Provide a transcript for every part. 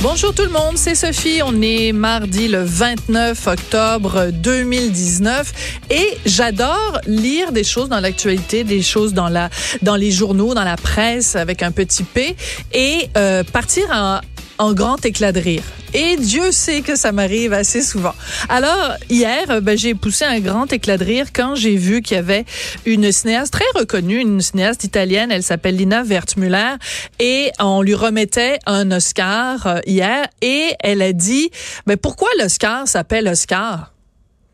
Bonjour tout le monde, c'est Sophie. On est mardi le 29 octobre 2019 et j'adore lire des choses dans l'actualité, des choses dans la dans les journaux, dans la presse avec un petit P et euh, partir en, en grand éclat de rire. Et Dieu sait que ça m'arrive assez souvent. Alors, hier, ben, j'ai poussé un grand éclat de rire quand j'ai vu qu'il y avait une cinéaste très reconnue, une cinéaste italienne, elle s'appelle Lina Wertmüller, et on lui remettait un Oscar euh, hier, et elle a dit, ben, pourquoi l'Oscar s'appelle Oscar?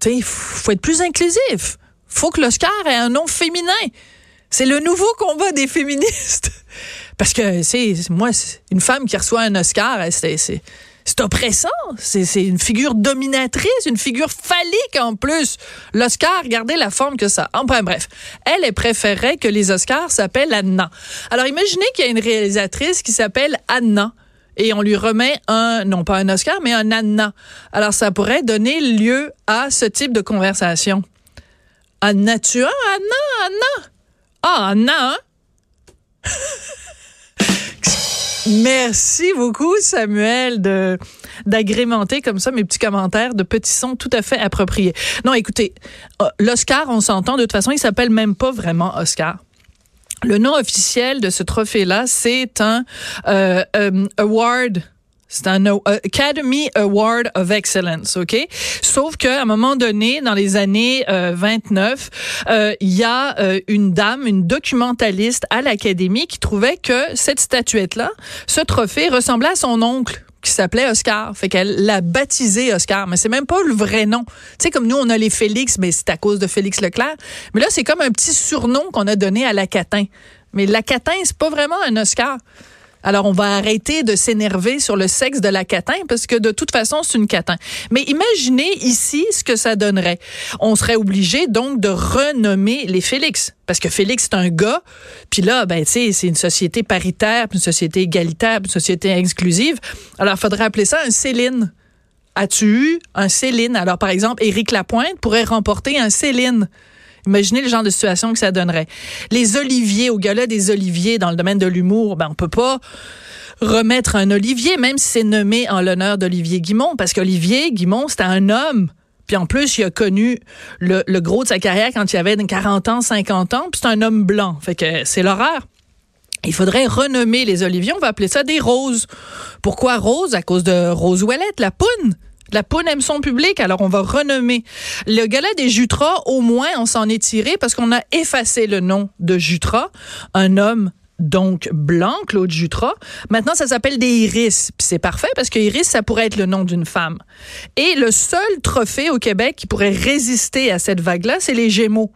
Tu faut être plus inclusif. Faut que l'Oscar ait un nom féminin. C'est le nouveau combat des féministes. Parce que c'est moi, une femme qui reçoit un Oscar, c'est c'est oppressant. C'est une figure dominatrice, une figure phallique en plus. L'Oscar, regardez la forme que ça. Enfin bref, elle, est préférait que les Oscars s'appellent Anna. Alors imaginez qu'il y a une réalisatrice qui s'appelle Anna et on lui remet un, non pas un Oscar, mais un Anna. Alors ça pourrait donner lieu à ce type de conversation. Anna, tu as Anna, Anna? Ah, Anna, hein? Merci beaucoup, Samuel, de d'agrémenter comme ça mes petits commentaires de petits sons tout à fait appropriés. Non, écoutez, euh, l'Oscar, on s'entend, de toute façon, il s'appelle même pas vraiment Oscar. Le nom officiel de ce trophée-là, c'est un euh, euh, award c'est un Academy Award of Excellence, OK? Sauf qu'à un moment donné, dans les années 29, euh, il y a euh, une dame, une documentaliste à l'Académie qui trouvait que cette statuette-là, ce trophée, ressemblait à son oncle qui s'appelait Oscar. Fait qu'elle l'a baptisé Oscar, mais c'est même pas le vrai nom. Tu sais, comme nous, on a les Félix, mais c'est à cause de Félix Leclerc. Mais là, c'est comme un petit surnom qu'on a donné à la Catin. Mais la Catin, c'est pas vraiment un Oscar. Alors, on va arrêter de s'énerver sur le sexe de la catin parce que de toute façon, c'est une catin. Mais imaginez ici ce que ça donnerait. On serait obligé donc de renommer les Félix parce que Félix c'est un gars. Puis là, ben tu sais, c'est une société paritaire, une société égalitaire, une société inclusive. Alors, faudrait appeler ça un Céline. As-tu eu un Céline? Alors, par exemple, Éric Lapointe pourrait remporter un Céline. Imaginez le genre de situation que ça donnerait. Les oliviers, au gala des oliviers dans le domaine de l'humour, ben on peut pas remettre un olivier, même si c'est nommé en l'honneur d'Olivier Guimont, parce qu'Olivier Guimont, c'était un homme. Puis en plus, il a connu le, gros de sa carrière quand il avait 40 ans, 50 ans, puis c'est un homme blanc. Fait que c'est l'horreur. Il faudrait renommer les oliviers, on va appeler ça des roses. Pourquoi rose? À cause de Rose Ouellette, la poune. La aime son public, alors on va renommer. Le gala des Jutras, au moins, on s'en est tiré parce qu'on a effacé le nom de Jutra, un homme donc blanc, Claude Jutras. Maintenant, ça s'appelle des Iris. Puis c'est parfait parce que Iris, ça pourrait être le nom d'une femme. Et le seul trophée au Québec qui pourrait résister à cette vague-là, c'est les Gémeaux.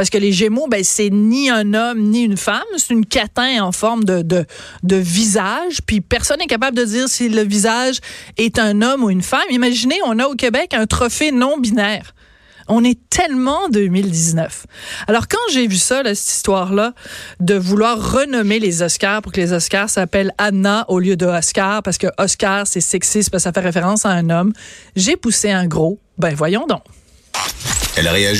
Parce que les Gémeaux, ben, c'est ni un homme ni une femme, c'est une catin en forme de, de, visage. Puis personne n'est capable de dire si le visage est un homme ou une femme. Imaginez, on a au Québec un trophée non binaire. On est tellement 2019. Alors quand j'ai vu ça, cette histoire-là, de vouloir renommer les Oscars pour que les Oscars s'appellent Anna au lieu de Oscar, parce que Oscar c'est sexiste parce que ça fait référence à un homme, j'ai poussé un gros. Ben voyons donc. Elle réagit.